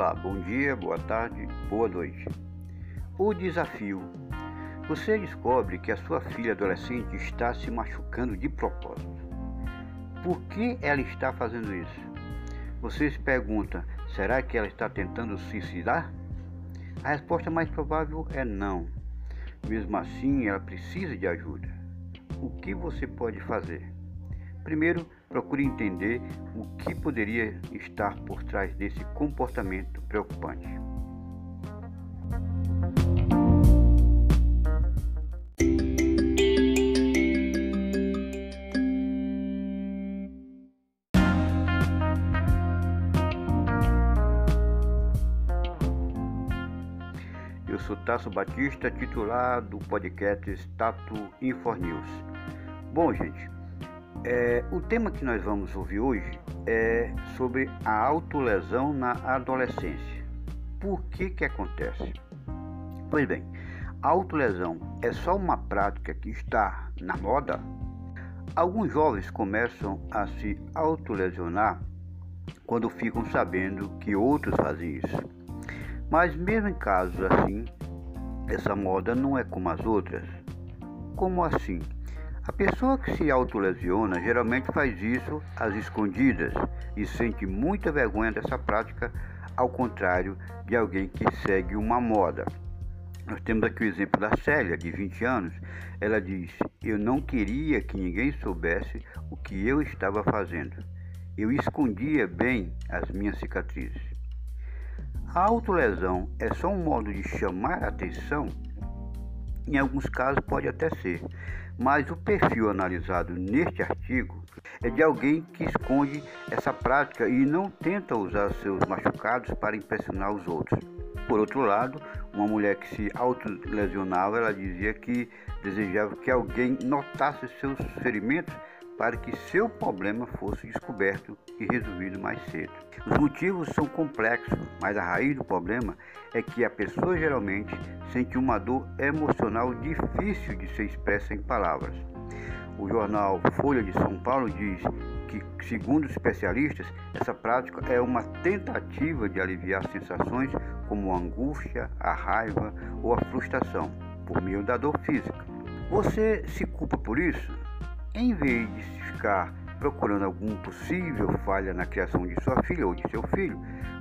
Olá, bom dia, boa tarde, boa noite. O desafio. Você descobre que a sua filha adolescente está se machucando de propósito. Por que ela está fazendo isso? Você se pergunta: será que ela está tentando suicidar? A resposta mais provável é não. Mesmo assim, ela precisa de ajuda. O que você pode fazer? Primeiro, procure entender o que poderia estar por trás desse comportamento preocupante. Eu sou Tasso Batista, titular do podcast Status Infonews. Bom, gente, é, o tema que nós vamos ouvir hoje é sobre a autolesão na adolescência. Por que que acontece? Pois bem, a autolesão é só uma prática que está na moda? Alguns jovens começam a se autolesionar quando ficam sabendo que outros fazem isso. Mas mesmo em casos assim, essa moda não é como as outras. Como assim? A pessoa que se autolesiona geralmente faz isso às escondidas e sente muita vergonha dessa prática, ao contrário de alguém que segue uma moda. Nós temos aqui o exemplo da Célia, de 20 anos. Ela diz: Eu não queria que ninguém soubesse o que eu estava fazendo. Eu escondia bem as minhas cicatrizes. A autolesão é só um modo de chamar atenção? Em alguns casos pode até ser, mas o perfil analisado neste artigo é de alguém que esconde essa prática e não tenta usar seus machucados para impressionar os outros. Por outro lado, uma mulher que se autolesionava, ela dizia que desejava que alguém notasse seus ferimentos para que seu problema fosse descoberto e resolvido mais cedo. Os motivos são complexos, mas a raiz do problema é que a pessoa geralmente sente uma dor emocional difícil de ser expressa em palavras. O jornal Folha de São Paulo diz que, segundo especialistas, essa prática é uma tentativa de aliviar sensações como a angústia, a raiva ou a frustração, por meio da dor física. Você se culpa por isso? Em vez de ficar procurando algum possível falha na criação de sua filha ou de seu filho,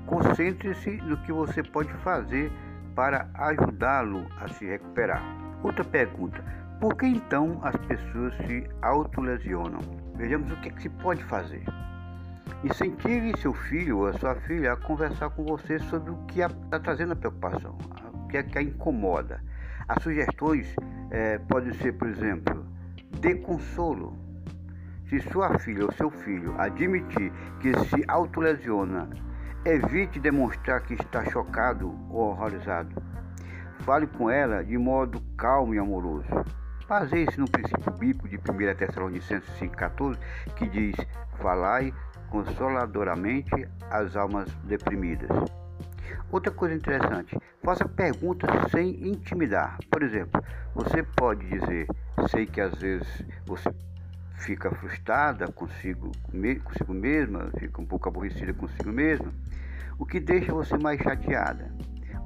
concentre-se no que você pode fazer para ajudá-lo a se recuperar. Outra pergunta: por que então as pessoas se autolesionam? Vejamos o que, é que se pode fazer. Incentive seu filho ou a sua filha a conversar com você sobre o que está trazendo a preocupação, o que é que a incomoda. As sugestões é, podem ser, por exemplo, dê consolo. Se sua filha ou seu filho admitir que se autolesiona, evite demonstrar que está chocado ou horrorizado. Fale com ela de modo calmo e amoroso. Baseie-se no princípio bíblico de 1 Tessalonicenses 5,14, que diz: Falai consoladoramente às almas deprimidas. Outra coisa interessante, faça perguntas sem intimidar. Por exemplo, você pode dizer: Sei que às vezes você fica frustrada consigo, consigo mesma, fica um pouco aborrecida consigo mesma, o que deixa você mais chateada.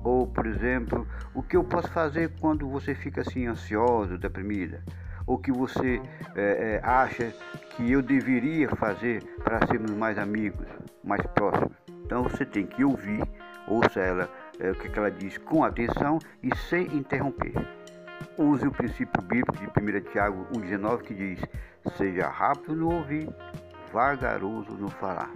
Ou, por exemplo, o que eu posso fazer quando você fica assim ansiosa, deprimida? Ou que você é, é, acha que eu deveria fazer para sermos mais amigos, mais próximos? Então você tem que ouvir, ouça ela, é, o que ela diz com atenção e sem interromper. Use o princípio bíblico de 1 Tiago 1,19 que diz: Seja rápido no ouvir, vagaroso no falar.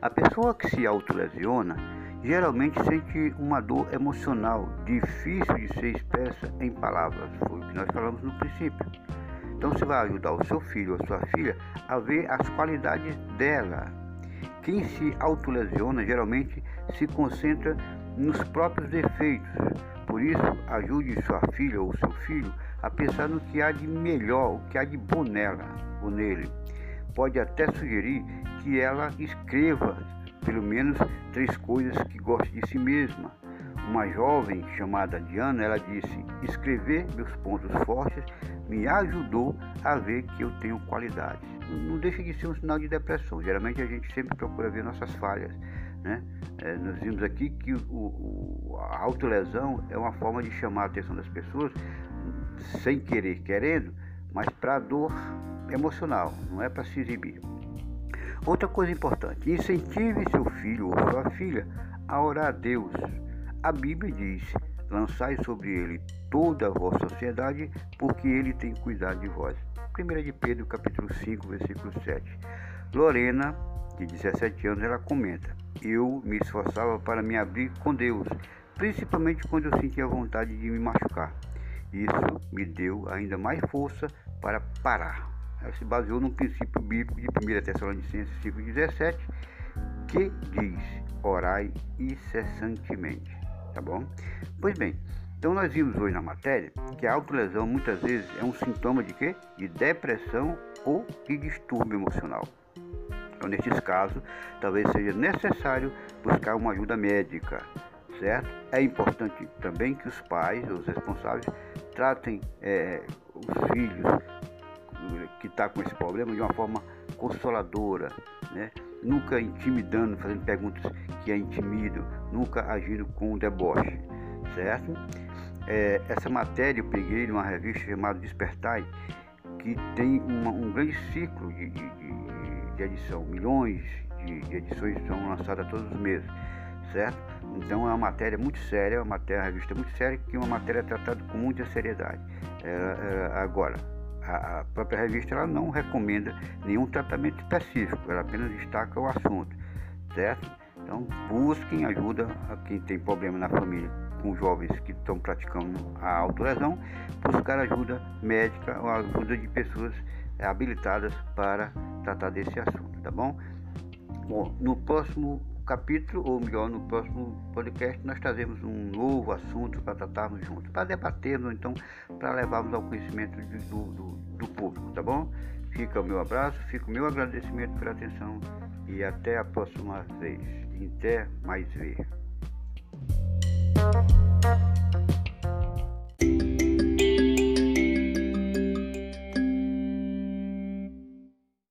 A pessoa que se autolesiona geralmente sente uma dor emocional difícil de ser expressa em palavras, foi o que nós falamos no princípio. Então você vai ajudar o seu filho ou a sua filha a ver as qualidades dela. Quem se autolesiona geralmente se concentra nos próprios defeitos, por isso, ajude sua filha ou seu filho a pensar no que há de melhor, o que há de bom nela ou nele. Pode até sugerir que ela escreva pelo menos três coisas que goste de si mesma, uma jovem chamada Diana, ela disse: escrever meus pontos fortes me ajudou a ver que eu tenho qualidades. Não deixa de ser um sinal de depressão. Geralmente a gente sempre procura ver nossas falhas. Né? É, nós vimos aqui que o, o, a autolesão é uma forma de chamar a atenção das pessoas, sem querer, querendo, mas para dor emocional, não é para se exibir. Outra coisa importante: incentive seu filho ou sua filha a orar a Deus. A Bíblia diz: lançai sobre ele toda a vossa sociedade, porque ele tem cuidado de vós. 1 de Pedro, capítulo 5, versículo 7. Lorena, de 17 anos, ela comenta: Eu me esforçava para me abrir com Deus, principalmente quando eu sentia vontade de me machucar. Isso me deu ainda mais força para parar. Ela se baseou num princípio bíblico de 1 Tessalonicenses 5,17, que diz: Orai incessantemente. Tá bom? Pois bem, então nós vimos hoje na matéria que a autolesão muitas vezes é um sintoma de quê? De depressão ou de distúrbio emocional. Então, nesses casos, talvez seja necessário buscar uma ajuda médica, certo? É importante também que os pais, os responsáveis, tratem é, os filhos que estão tá com esse problema de uma forma consoladora, né? Nunca intimidando, fazendo perguntas que a intimidam, nunca agindo com deboche, certo? É, essa matéria eu peguei numa revista chamada Despertai, que tem uma, um grande ciclo de, de, de, de edição, milhões de, de, edições são lançadas todos os meses, certo? Então é uma matéria muito séria, uma, matéria, uma revista muito séria, que é uma matéria tratada com muita seriedade. É, é, agora, a, própria revista ela não recomenda nenhum tratamento específico, ela apenas destaca o assunto, certo? Então busquem ajuda a quem tem problema na família com jovens que estão praticando a autolesão, buscar ajuda médica ou ajuda de pessoas habilitadas para tratar desse assunto, tá bom? Bom, no próximo capítulo, ou melhor, no próximo podcast, nós trazemos um novo assunto para tratarmos juntos, para debatermos, ou então para levarmos ao conhecimento de, do, do, do público, tá bom? Fica o meu abraço, fica o meu agradecimento pela atenção e até a próxima vez. Até mais ver.